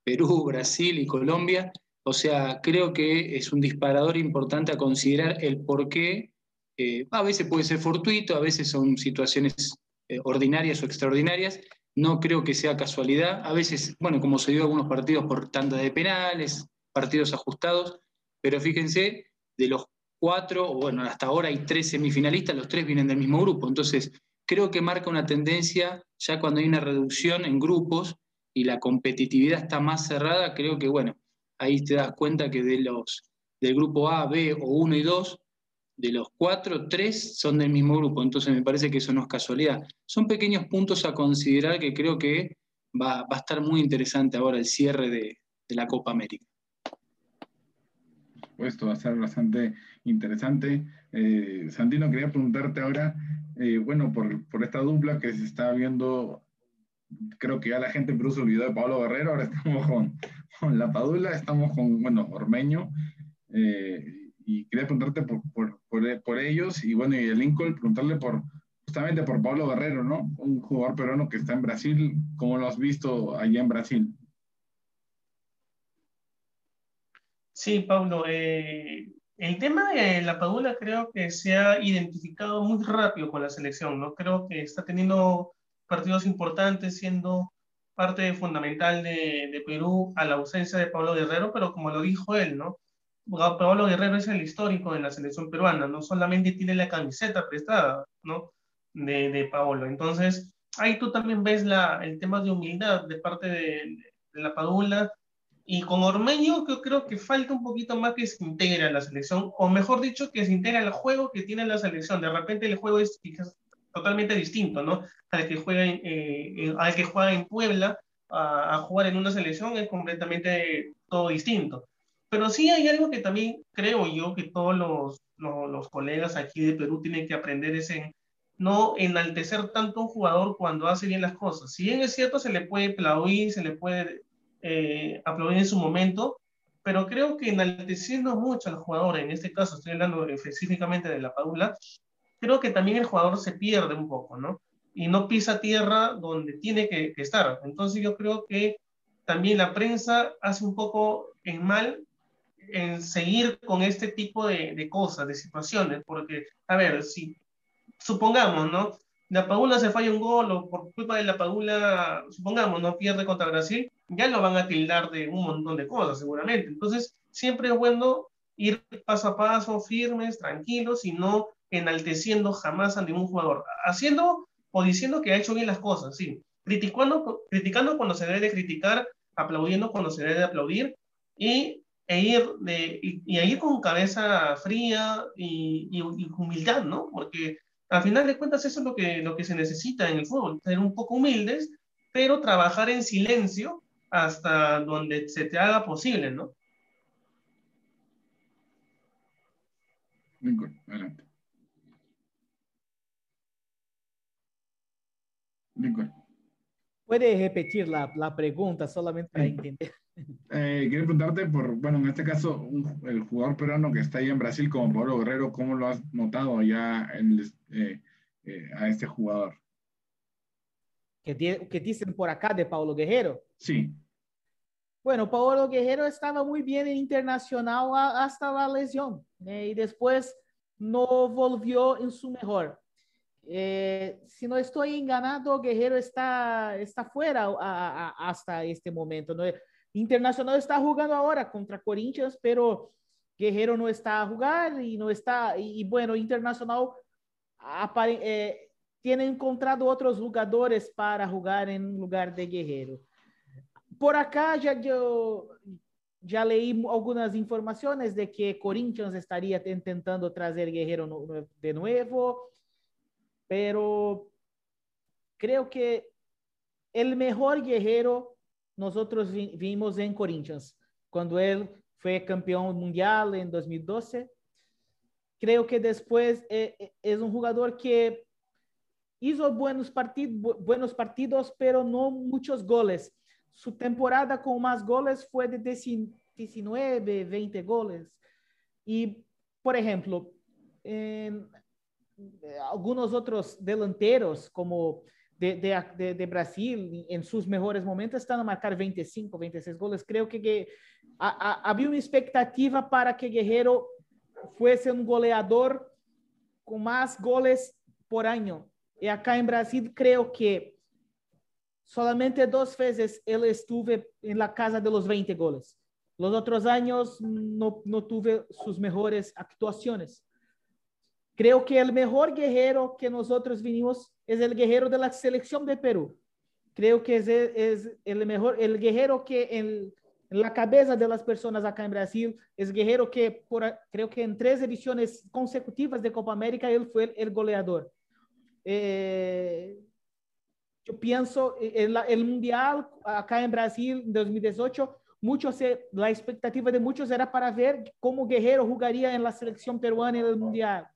Perú, Brasil y Colombia. O sea, creo que es un disparador importante a considerar el por qué. Eh, a veces puede ser fortuito, a veces son situaciones eh, ordinarias o extraordinarias. No creo que sea casualidad. A veces, bueno, como se dio algunos partidos por tanda de penales, partidos ajustados, pero fíjense, de los cuatro, bueno, hasta ahora hay tres semifinalistas, los tres vienen del mismo grupo. Entonces, creo que marca una tendencia ya cuando hay una reducción en grupos y la competitividad está más cerrada, creo que, bueno, ahí te das cuenta que de los del grupo A, B o 1 y 2, de los cuatro, tres son del mismo grupo, entonces me parece que eso no es casualidad. Son pequeños puntos a considerar que creo que va, va a estar muy interesante ahora el cierre de, de la Copa América. Esto va a ser bastante interesante. Eh, Santino, quería preguntarte ahora, eh, bueno, por, por, esta dupla que se está viendo creo que ya la gente produce el video de Pablo Guerrero, ahora estamos con, con La Padula, estamos con, bueno, Ormeño, eh, y quería preguntarte por, por, por, por, ellos, y bueno, y el Lincoln, preguntarle por, justamente por Pablo Guerrero, ¿no? Un jugador peruano que está en Brasil, ¿cómo lo has visto allá en Brasil? Sí, Pablo, eh, el tema de la Padula creo que se ha identificado muy rápido con la selección, ¿no? Creo que está teniendo partidos importantes, siendo parte fundamental de, de, Perú a la ausencia de Pablo Guerrero, pero como lo dijo él, ¿no? Pablo Guerrero es el histórico de la selección peruana, no solamente tiene la camiseta prestada, ¿no? De, de. Entonces, ahí tú también ves la, el tema de humildad de parte de, de la Padula. Y con Ormeño yo creo que falta un poquito más que se integre a la selección, o mejor dicho, que se integre al juego que tiene la selección. De repente el juego es totalmente distinto, ¿no? Al que juega en, eh, al que juega en Puebla, a, jugar en una selección es completamente todo distinto. Pero sí hay algo que también creo yo que todos los, los, los colegas aquí de Perú tienen que aprender es en no enaltecer tanto a un jugador cuando hace bien las cosas. Si bien es cierto, se le puede aplaudir, se le puede eh, aplaudir en su momento, pero creo que enalteciendo mucho al jugador, en este caso estoy hablando específicamente de la Paula, creo que también el jugador se pierde un poco, ¿no? Y no pisa tierra donde tiene que, estar. Entonces yo creo que también la prensa hace un poco en mal en seguir con este tipo de, de cosas, de situaciones, porque, a ver, si supongamos, ¿no? La Padula se falla un gol o por culpa de la Padula, supongamos, no pierde contra Brasil, ya lo van a tildar de un montón de cosas seguramente. Entonces, siempre es bueno ir paso a paso, firmes, tranquilos y no enalteciendo jamás a ningún jugador. Haciendo o diciendo que ha hecho bien las cosas, sí. Criticando, criticando cuando se debe de criticar, aplaudiendo cuando se debe de aplaudir y, e ir, de, y, ir con cabeza fría y, y humildad, ¿no? Porque al final de cuentas eso es lo que, lo que se necesita en el fútbol, ser un poco humildes, pero trabajar en silencio hasta donde se te haga posible, ¿no? Lincoln, adelante. Lincoln. ¿Puede repetir la, la pregunta solamente para entender? Eh, quiero preguntarte por, bueno, en este caso, el jugador peruano que está ahí en Brasil como Pablo Guerrero, ¿cómo lo has notado ya eh, eh, a este jugador? ¿Qué, ¿Qué dicen por acá de Paulo Guerrero? Sí. Bueno, Paulo Guerrero estaba muy bien en Internacional hasta la lesión y después no volvió en su mejor. Eh, si no estoy enganado, Guerrero está, está fuera hasta este momento. ¿no? Internacional está jugando ahora contra Corinthians, pero Guerrero no está a jugar y no está, y, bueno, Internacional eh, tiene encontrado otros jugadores para jugar en lugar de Guerrero. Por acá ya yo ya leí algunas informaciones de que Corinthians estaría intentando traer Guerrero de nuevo, pero creo que el mejor Guerrero nosotros vimos en Corinthians, cuando él fue campeón mundial en 2012. Creo que después eh, eh, es un jugador que hizo buenos, partidos, buenos partidos, pero no muchos goles. Su temporada con más goles fue de 19, 20 goles. Y, por ejemplo, en algunos otros delanteros, como de, de, de, Brasil en sus mejores momentos están a marcar 25, 26 goles. Creo que, que a, a, había uma expectativa para que Guerreiro fosse um goleador com mais goles por ano. E acá em Brasil, creio que solamente duas vezes ele estuve em la casa de los 20 goles. Los outros anos não, não tuve suas melhores atuações. Creo que el mejor guerrero que nosotros vinimos es el guerrero de la selección de Perú. Creo que es, es el mejor, el guerrero que en, la cabeza de las personas acá en Brasil es guerrero que por, creo que en tres ediciones consecutivas de Copa América él fue el, goleador. Eh, yo pienso, el, el mundial acá en Brasil en 2018 muchos, la expectativa de muchos era para ver cómo Guerrero jugaría en la selección peruana en el mundial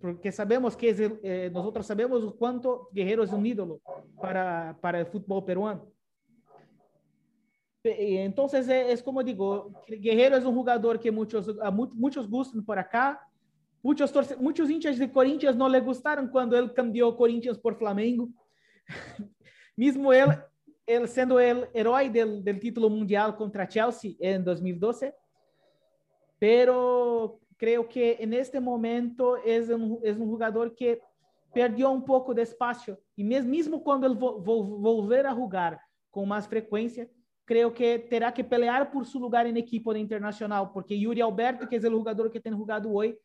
porque sabemos que es el, eh, nosotros sabemos cuánto Guerrero es un ídolo para, para el fútbol peruano. Entonces, eh, es como digo, Guerrero es un jugador que muchos, a muchos gustan por acá. Muchos, muchos hinchas de Corinthians no le gustaron cuando él cambió Corinthians por Flamengo. Mismo él, él siendo el héroe del, del título mundial contra Chelsea en 2012. Pero creo que en este momento es un, es un jugador que perdió un poco de espacio y mismo cuando él vo, vo, volver a jugar con más frecuencia, creo que terá que pelear por su lugar en equipo de internacional, porque Yuri Alberto, que es el jugador que tiene jugado hoy,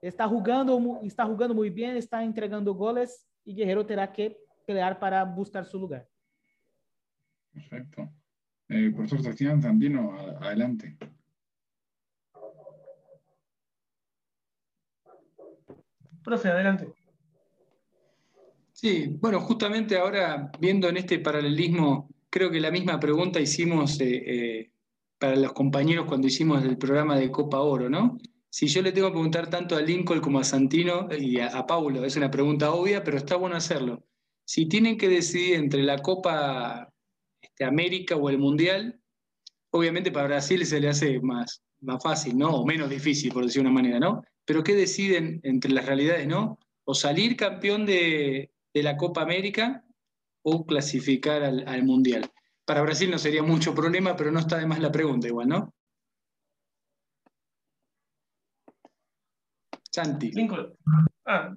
está jugando, está jugando muy bien, está entregando goles y Guerrero terá que pelear para buscar su lugar. Perfecto. Eh, profesor Sebastián Sandino, adelante. Profe, adelante. Sí, bueno, justamente ahora viendo en este paralelismo creo que la misma pregunta hicimos eh, eh, para los compañeros cuando hicimos el programa de Copa Oro, ¿no? Si yo le tengo que preguntar tanto a Lincoln como a Santino y a, Paulo, es una pregunta obvia, pero está bueno hacerlo. Si tienen que decidir entre la Copa este, América o el Mundial, obviamente para Brasil se le hace más, más fácil, ¿no? O menos difícil, por decir una manera, ¿no? Pero ¿qué deciden entre las realidades, no? O salir campeón de, la Copa América o clasificar al, al Mundial. Para Brasil no sería mucho problema, pero no está de más la pregunta igual, ¿no? Santi. Ah.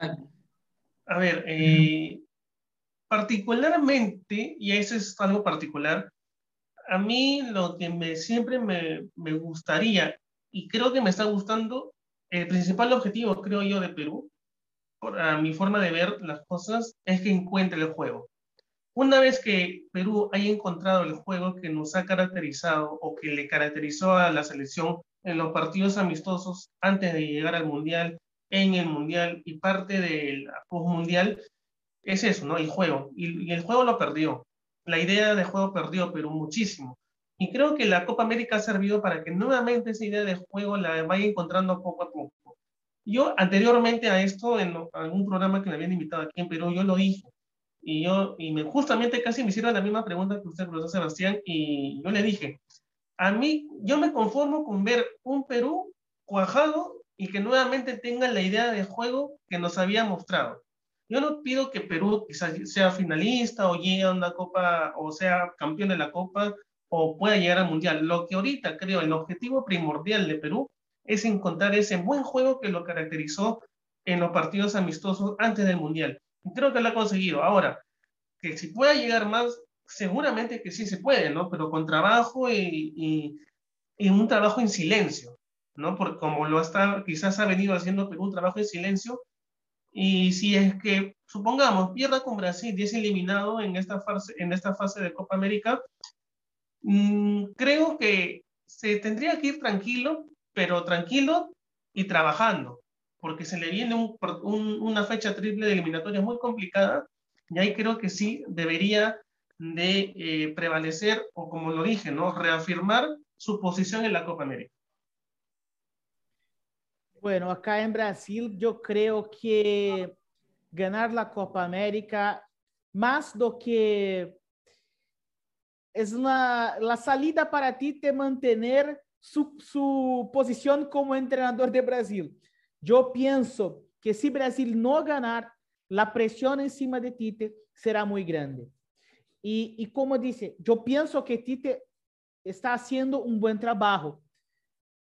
ah. A ver, eh, particularmente, y eso es algo particular, a mí lo que me, siempre me, me gustaría, y creo que me está gustando, el principal objetivo, creo yo, de Perú, a mi forma de ver las cosas, es que encuentre el juego. Una vez que Perú haya encontrado el juego que nos ha caracterizado o que le caracterizó a la selección en los partidos amistosos antes de llegar al Mundial, en el Mundial y parte del post-Mundial, es eso, ¿no? El juego. Y, el juego lo perdió. La idea de juego perdió, pero muchísimo. Y creo que la Copa América ha servido para que nuevamente esa idea de juego la vaya encontrando poco a poco. Yo anteriormente a esto, en algún programa que me habían invitado aquí en Perú, yo lo dije. Y yo, y me, justamente casi me hicieron la misma pregunta que usted, profesor Sebastián, y yo le dije, a mí, yo me conformo con ver un Perú cuajado y que nuevamente tenga la idea de juego que nos había mostrado. Yo no pido que Perú sea finalista o llegue a una copa o sea campeón de la copa o pueda llegar al mundial. Lo que ahorita creo el objetivo primordial de Perú es encontrar ese buen juego que lo caracterizó en los partidos amistosos antes del mundial. Creo que lo ha conseguido. Ahora, que si pueda llegar más, seguramente que sí se puede, ¿no? Pero con trabajo y, un trabajo en silencio, ¿no? Porque como lo está, quizás ha venido haciendo pero un trabajo en silencio, y si es que, supongamos, pierda con Brasil y es eliminado en esta fase, de Copa América, creo que se tendría que ir tranquilo, pero tranquilo y trabajando, porque se le viene un, una fecha triple de eliminatoria muy complicada, y ahí creo que sí debería de eh, prevalecer o como lo dije, ¿no? Reafirmar su posición en la Copa América. Bueno, acá en Brasil yo creo que ganar la Copa América, más do que es una, la salida para ti te mantener su, su posición como entrenador de Brasil. Yo pienso que si Brasil no ganar, la presión encima de Tite será muy grande. Y, como dice, yo pienso que Tite está haciendo un buen trabajo,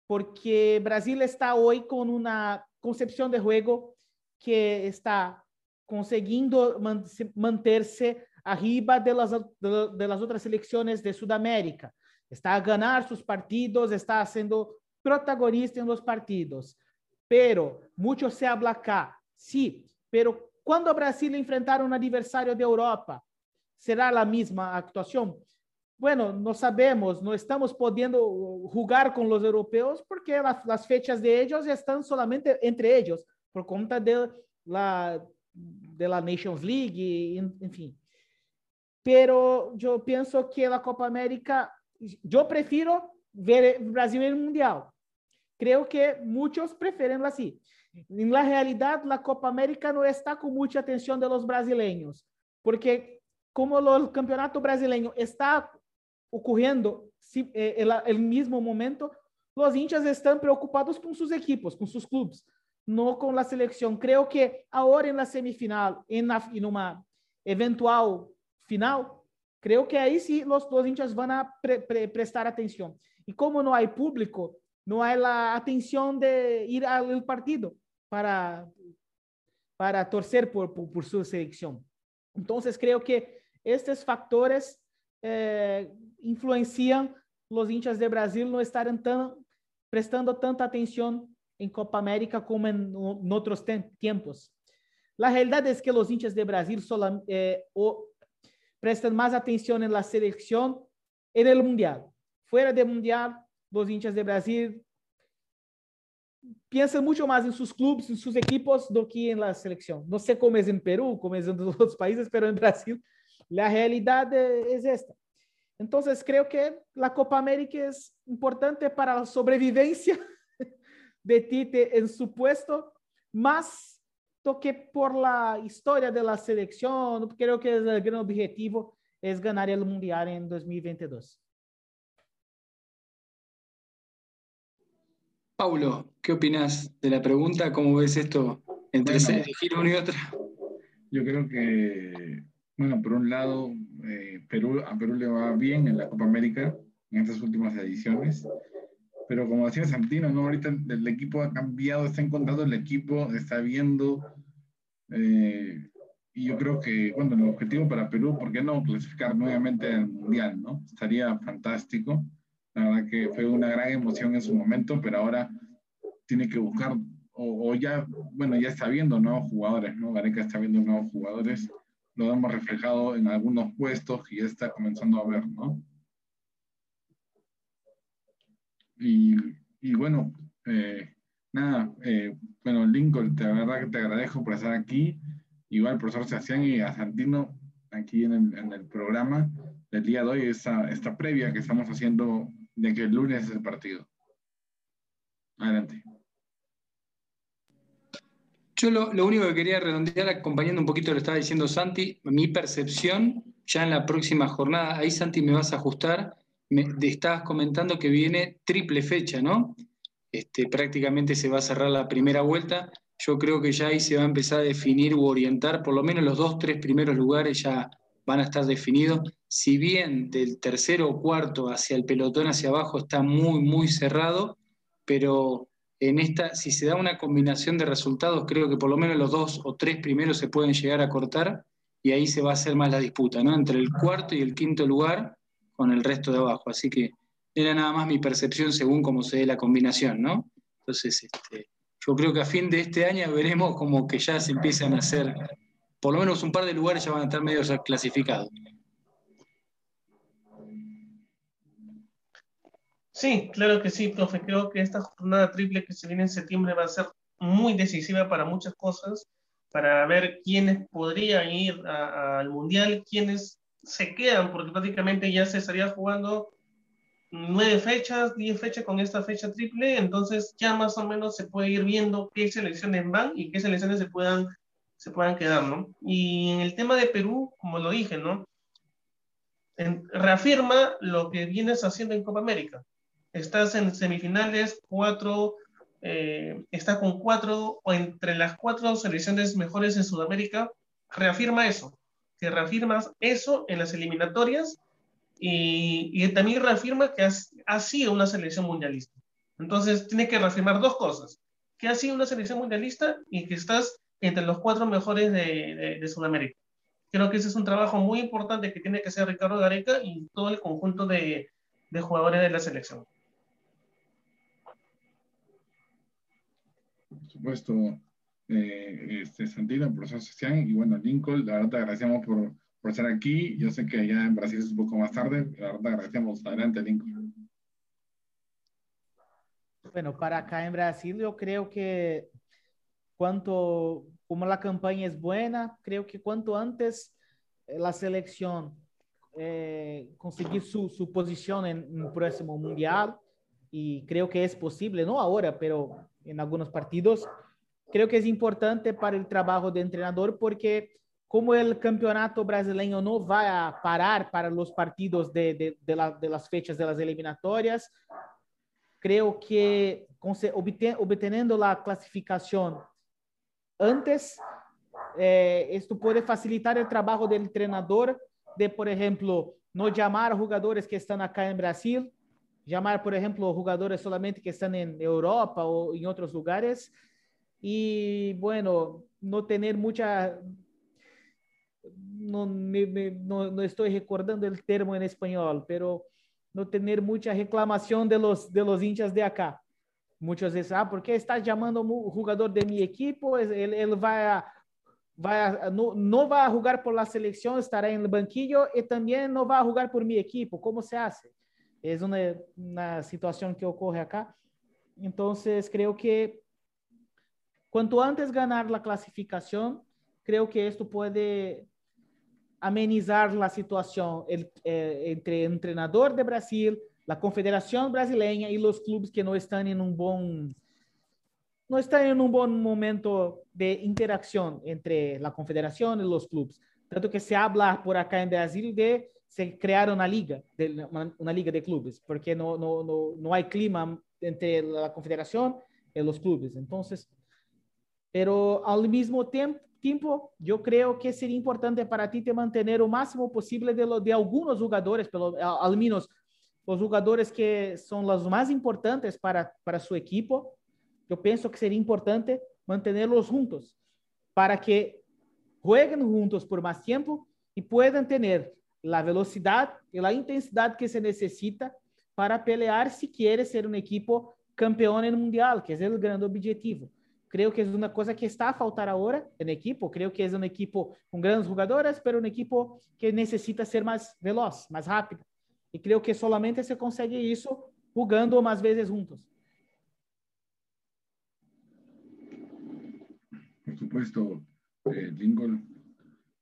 porque Brasil está hoy con una concepción de juego que está consiguiendo mantenerse arriba de las, de, las otras selecciones de Sudamérica. Está a ganar sus partidos, está siendo protagonista en los partidos. Pero mucho se habla acá, sí, pero cuando Brasil enfrentar un adversario de Europa, será a mesma atuação? Bueno, não sabemos, não estamos podendo jugar com os europeus porque as, as fechas de ellos estão solamente entre eles, por conta de la, de la Nations League, enfim. Pero eu penso que a Copa América, eu prefiro ver Brasil no Mundial. Creio que muitos preferem assim. Na realidade, a Copa América não está com muita atenção de los brasileiros, porque como o campeonato brasileño está ocorrendo si, eh, el, el, mismo momento, os hinchas estão preocupados com seus equipos, com seus clubes, não com a seleção. Creio que agora na semifinal, em, na, em uma eventual final, creio que aí sim os, os hinchas vão a pre, pre, prestar atenção. E como não há público, não há a atenção de ir ao partido para para torcer por, por, por sua seleção. Então, creio que estes factores eh, os hinchas de Brasil não estarem tão, prestando tanta atenção em Copa América como em, em outros tempos. A realidade é que os hinchas de Brasil solo, eh, prestam mais atenção na seleção e no Mundial. Fora do Mundial, os hinchas de Brasil pensam muito mais em seus clubes, em seus equipos, do que em la seleção. Não sei como é em Peru, como é em outros países, mas em Brasil la realidad es esta. Entonces, creo que la Copa América es importante para la sobrevivencia de Tite en su puesto, más que por la historia de la selección. Creo que el gran objetivo es ganar el Mundial en 2022. Paulo, ¿qué opinas de la pregunta? ¿Cómo ves esto entre bueno, elegir uno y otro? Yo creo que, bueno, por un lado, eh, Perú, a Perú le va bien en la Copa América en estas últimas ediciones, pero como decía Santino, ¿no? ahorita el, equipo ha cambiado, está encontrando el equipo, está viendo, eh, y yo creo que, bueno, el objetivo para Perú, ¿por qué no clasificar nuevamente al Mundial, no? Estaría fantástico. La verdad que fue una gran emoción en su momento, pero ahora tiene que buscar, o, ya, bueno, ya está viendo nuevos jugadores, ¿no? Gareca está viendo nuevos jugadores, lo hemos reflejado en algunos puestos y ya está comenzando a ver, ¿no? Y, y bueno, eh, nada, eh, bueno, Lincoln, de verdad que te agradezco por estar aquí, igual al profesor Sebastián y a Santino aquí en el, en el programa del día de hoy, esta, esta previa que estamos haciendo de que el lunes es el partido. Adelante. Yo lo, lo, único que quería redondear, acompañando un poquito lo estaba diciendo Santi, mi percepción ya en la próxima jornada, ahí Santi me vas a ajustar, estabas comentando que viene triple fecha, ¿no? Este, prácticamente se va a cerrar la primera vuelta. Yo creo que ya ahí se va a empezar a definir u orientar, por lo menos los dos, tres primeros lugares ya van a estar definidos. Si bien del tercero o cuarto hacia el pelotón hacia abajo está muy, muy cerrado, pero en esta, si se da una combinación de resultados, creo que por lo menos los dos o tres primeros se pueden llegar a cortar y ahí se va a hacer más la disputa, ¿no? Entre el cuarto y el quinto lugar con el resto de abajo. Así que era nada más mi percepción según cómo se dé la combinación, ¿no? Entonces, este, yo creo que a fin de este año veremos como que ya se empiezan a hacer por lo menos un par de lugares ya van a estar medio clasificados. Sí, claro que sí, profe. Creo que esta jornada triple que se viene en septiembre va a ser muy decisiva para muchas cosas, para ver quiénes podrían ir al Mundial, quiénes se quedan, porque prácticamente ya se estaría jugando nueve fechas, diez fechas con esta fecha triple, entonces ya más o menos se puede ir viendo qué selecciones van y qué selecciones se puedan se puedan quedar, ¿no? Y en el tema de Perú, como lo dije, ¿no? reafirma lo que vienes haciendo en Copa América. Estás en semifinales, cuatro, eh, está con cuatro o entre las cuatro selecciones mejores en Sudamérica. Reafirma eso, que reafirmas eso en las eliminatorias y, y también reafirma que ha sido una selección mundialista. Entonces, tiene que reafirmar dos cosas, que ha sido una selección mundialista y que estás entre los cuatro mejores de, de, Sudamérica. Creo que ese es un trabajo muy importante que tiene que hacer Ricardo Gareca y todo el conjunto de, de jugadores de la selección. Por supuesto, eh, este, Santino, profesor Sebastián, y bueno, Lincoln, la verdad te agradecemos por, por estar aquí. Yo sé que allá en Brasil es un poco más tarde, la verdad te agradecemos. Adelante, Lincoln. Bueno, para acá en Brasil yo creo que cuanto como la campaña es buena, creo que cuanto antes eh, la selección eh, conseguir su, su, posición en el próximo mundial, y creo que es posible, no ahora, pero en algunos partidos, creo que es importante para el trabajo de entrenador porque como el campeonato brasileño no va a parar para los partidos de, de, de, la, de las fechas de las eliminatorias, creo que obteniendo la clasificación antes, eh, esto puede facilitar el trabajo del entrenador de, por ejemplo, no llamar a jugadores que están acá en Brasil, llamar, por ejemplo, jugadores solamente que están en Europa o en otros lugares y, bueno, no tener mucha... No, me, me, no, no, estoy recordando el termo en español, pero no tener mucha reclamación de los, de los hinchas de acá. Muchas veces, ah, porque está llamando o jogador de mi equipo, ele, ele vai, vai no, não vai jogar por la selección, estará el banquillo y también no va a jugar por mi equipo. ¿Cómo se hace? Es una, una situación que ocurre acá. Entonces, creo que cuanto antes ganar la clasificación, creo que esto puede amenizar la situación el, eh, entre el entrenador de Brasil, la Confederación Brasileña y los clubes que no están en un buen no están en un buen momento de interacción entre la Confederación y los clubes. Tanto que se habla por acá en Brasil de se crear una liga, de, una, liga de clubes, porque no, no, no, no hay clima entre la Confederación y los clubes. Entonces, pero al mismo tiempo, tiempo, yo creo que sería importante para ti te mantener o máximo posible de, lo, de algunos jugadores, pelo, al menos los jugadores que son los más importantes para, para su equipo. Yo pienso que sería importante mantenerlos juntos para que jueguen juntos por más tiempo y puedan tener la velocidad y la intensidad que se necesita para pelear si quiere ser un equipo campeón en el mundial, que es el gran objetivo. Creo que es una cosa que está a faltar ahora en equipo. Creo que es un equipo con grandes jugadores, pero un equipo que necesita ser más veloz, más rápido. Y creo que solamente se consegue eso jugando más veces juntos. Por supuesto, eh, Lincoln.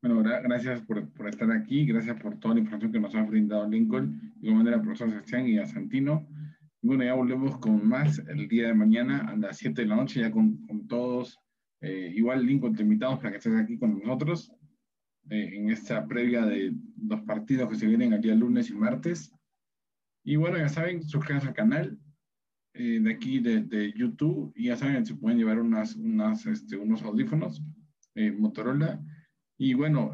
Bueno, gracias por, por, estar aquí, gracias por toda la información que nos ha brindado Lincoln, de manera al profesor Sebastián y a Santino. Bueno, ya volvemos con más el día de mañana a las 7 de la noche, ya con, con todos. Eh, igual, Lincoln, te invitamos para que estés aquí con nosotros eh, en esta previa de los partidos que se vienen el día lunes y martes. Y bueno, ya saben, suscríbanse al canal eh, de aquí de, de, YouTube y ya saben, se pueden llevar unas, unas, este, unos audífonos Motorola. Y bueno,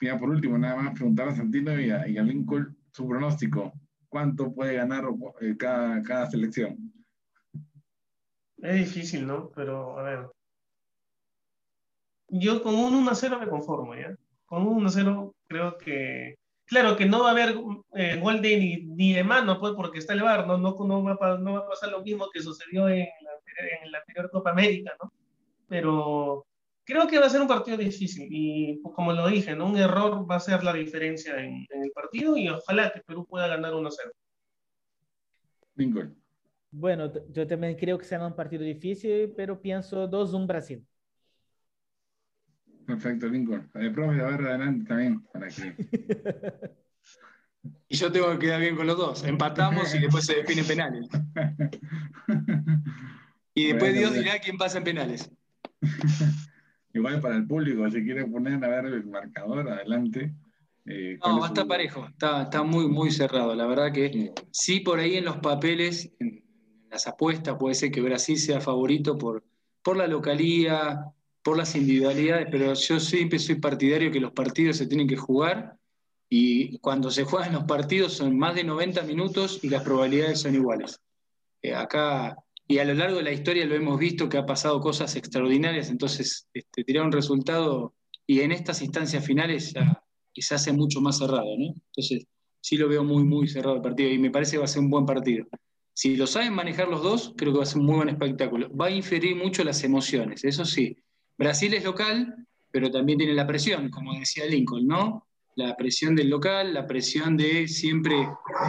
ya por último, nada más preguntar a Santino y a, y a Lincoln su pronóstico cuánto puede ganar eh, cada, cada selección. Es difícil, ¿no? Pero, a ver. Yo con un 1-0 me conformo, ¿ya? Con un 1-0 creo que... Claro que no va a haber eh, gol de ni, ni, de mano, pues, porque está el ¿no? No, no, va a, no va a pasar lo mismo que sucedió en la, en la anterior Copa América, ¿no? Pero creo que va a ser un partido difícil y pues, como lo dije, ¿no? un error va a ser la diferencia en, en el partido y ojalá que Perú pueda ganar 1-0. Bingo. Bueno, yo también creo que será un partido difícil, pero pienso 2-1 Brasil. Perfecto, Lincoln. El profe, a ver adelante también, para que... Y yo tengo que quedar bien con los dos. Empatamos y después se define penales. Y después Dios dirá quién pasa en penales. igual para el público, si quiere poner a ver el marcador, adelante. Eh, no, está parejo, está, está muy, muy cerrado. La verdad que sí, por ahí en los papeles, en las apuestas, puede ser que Brasil sea favorito por, por la localía, por las individualidades, pero yo siempre soy partidario que los partidos se tienen que jugar y cuando se juegan los partidos son más de 90 minutos y las probabilidades son iguales. Eh, acá y a lo largo de la historia lo hemos visto que ha pasado cosas extraordinarias, entonces este, tirar un resultado y en estas instancias finales ya se hace mucho más cerrado, ¿no? Entonces sí lo veo muy, muy cerrado el partido y me parece que va a ser un buen partido. Si lo saben manejar los dos, creo que va a ser un muy buen espectáculo. Va a inferir mucho las emociones, eso sí. Brasil es local, pero también tiene la presión, como decía Lincoln, ¿no? La presión del local, la presión de siempre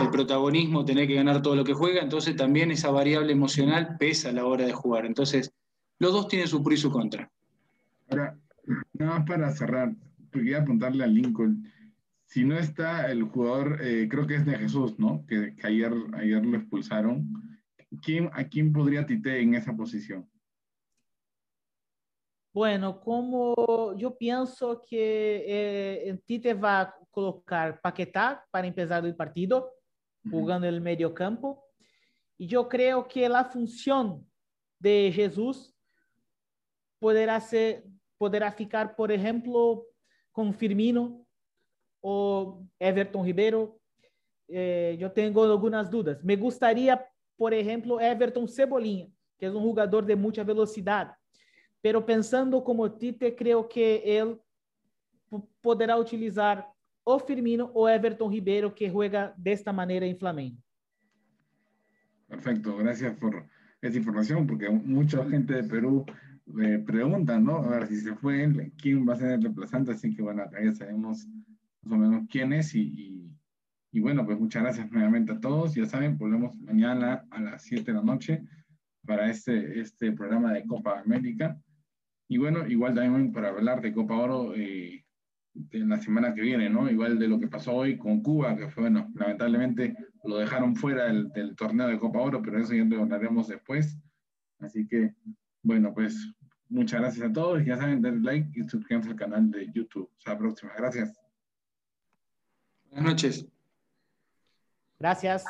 el protagonismo, tener que ganar todo lo que juega, entonces también esa variable emocional pesa a la hora de jugar. Entonces, los dos tienen su pro y su contra. Ahora, nada más para cerrar, quería apuntarle a Lincoln, si no está el jugador, eh, creo que es de Jesús, ¿no? Que, ayer, ayer lo expulsaron. ¿Quién, ¿A quién podría Tite en esa posición? Bueno, como yo pienso que eh, Tite va a colocar Paquetá para empezar el partido, jugando en el medio campo. Y yo creo que la función de Jesús podrá, ser, podrá ficar, por ejemplo, con Firmino o Everton Ribeiro. Eh, yo tengo algunas dudas. Me gustaría, por ejemplo, Everton Cebolinha, que es un jugador de mucha velocidad pero pensando como Tite, creo que él poderá utilizar o Firmino o Everton Ribeiro, que juega de esta manera en Flamengo. Perfecto, gracias por esa información, porque mucha gente de Perú me pregunta, ¿no? A ver, si se fue él, ¿quién va a ser el reemplazante? Así que bueno, acá ya sabemos más o menos quién es y, y, y bueno, pues muchas gracias nuevamente a todos. Ya saben, volvemos mañana a las 7 de la noche para este, este programa de Copa América. Y bueno, igual también para hablar de Copa Oro, eh, en la semana que viene, ¿no? Igual de lo que pasó hoy con Cuba, que fue, bueno, lamentablemente lo dejaron fuera del, del torneo de Copa Oro, pero eso ya lo hablaremos después. Así que, bueno, pues muchas gracias a todos. Ya saben, denle like y suscríbanse al canal de YouTube. Hasta la próxima. Gracias. Buenas noches. Gracias.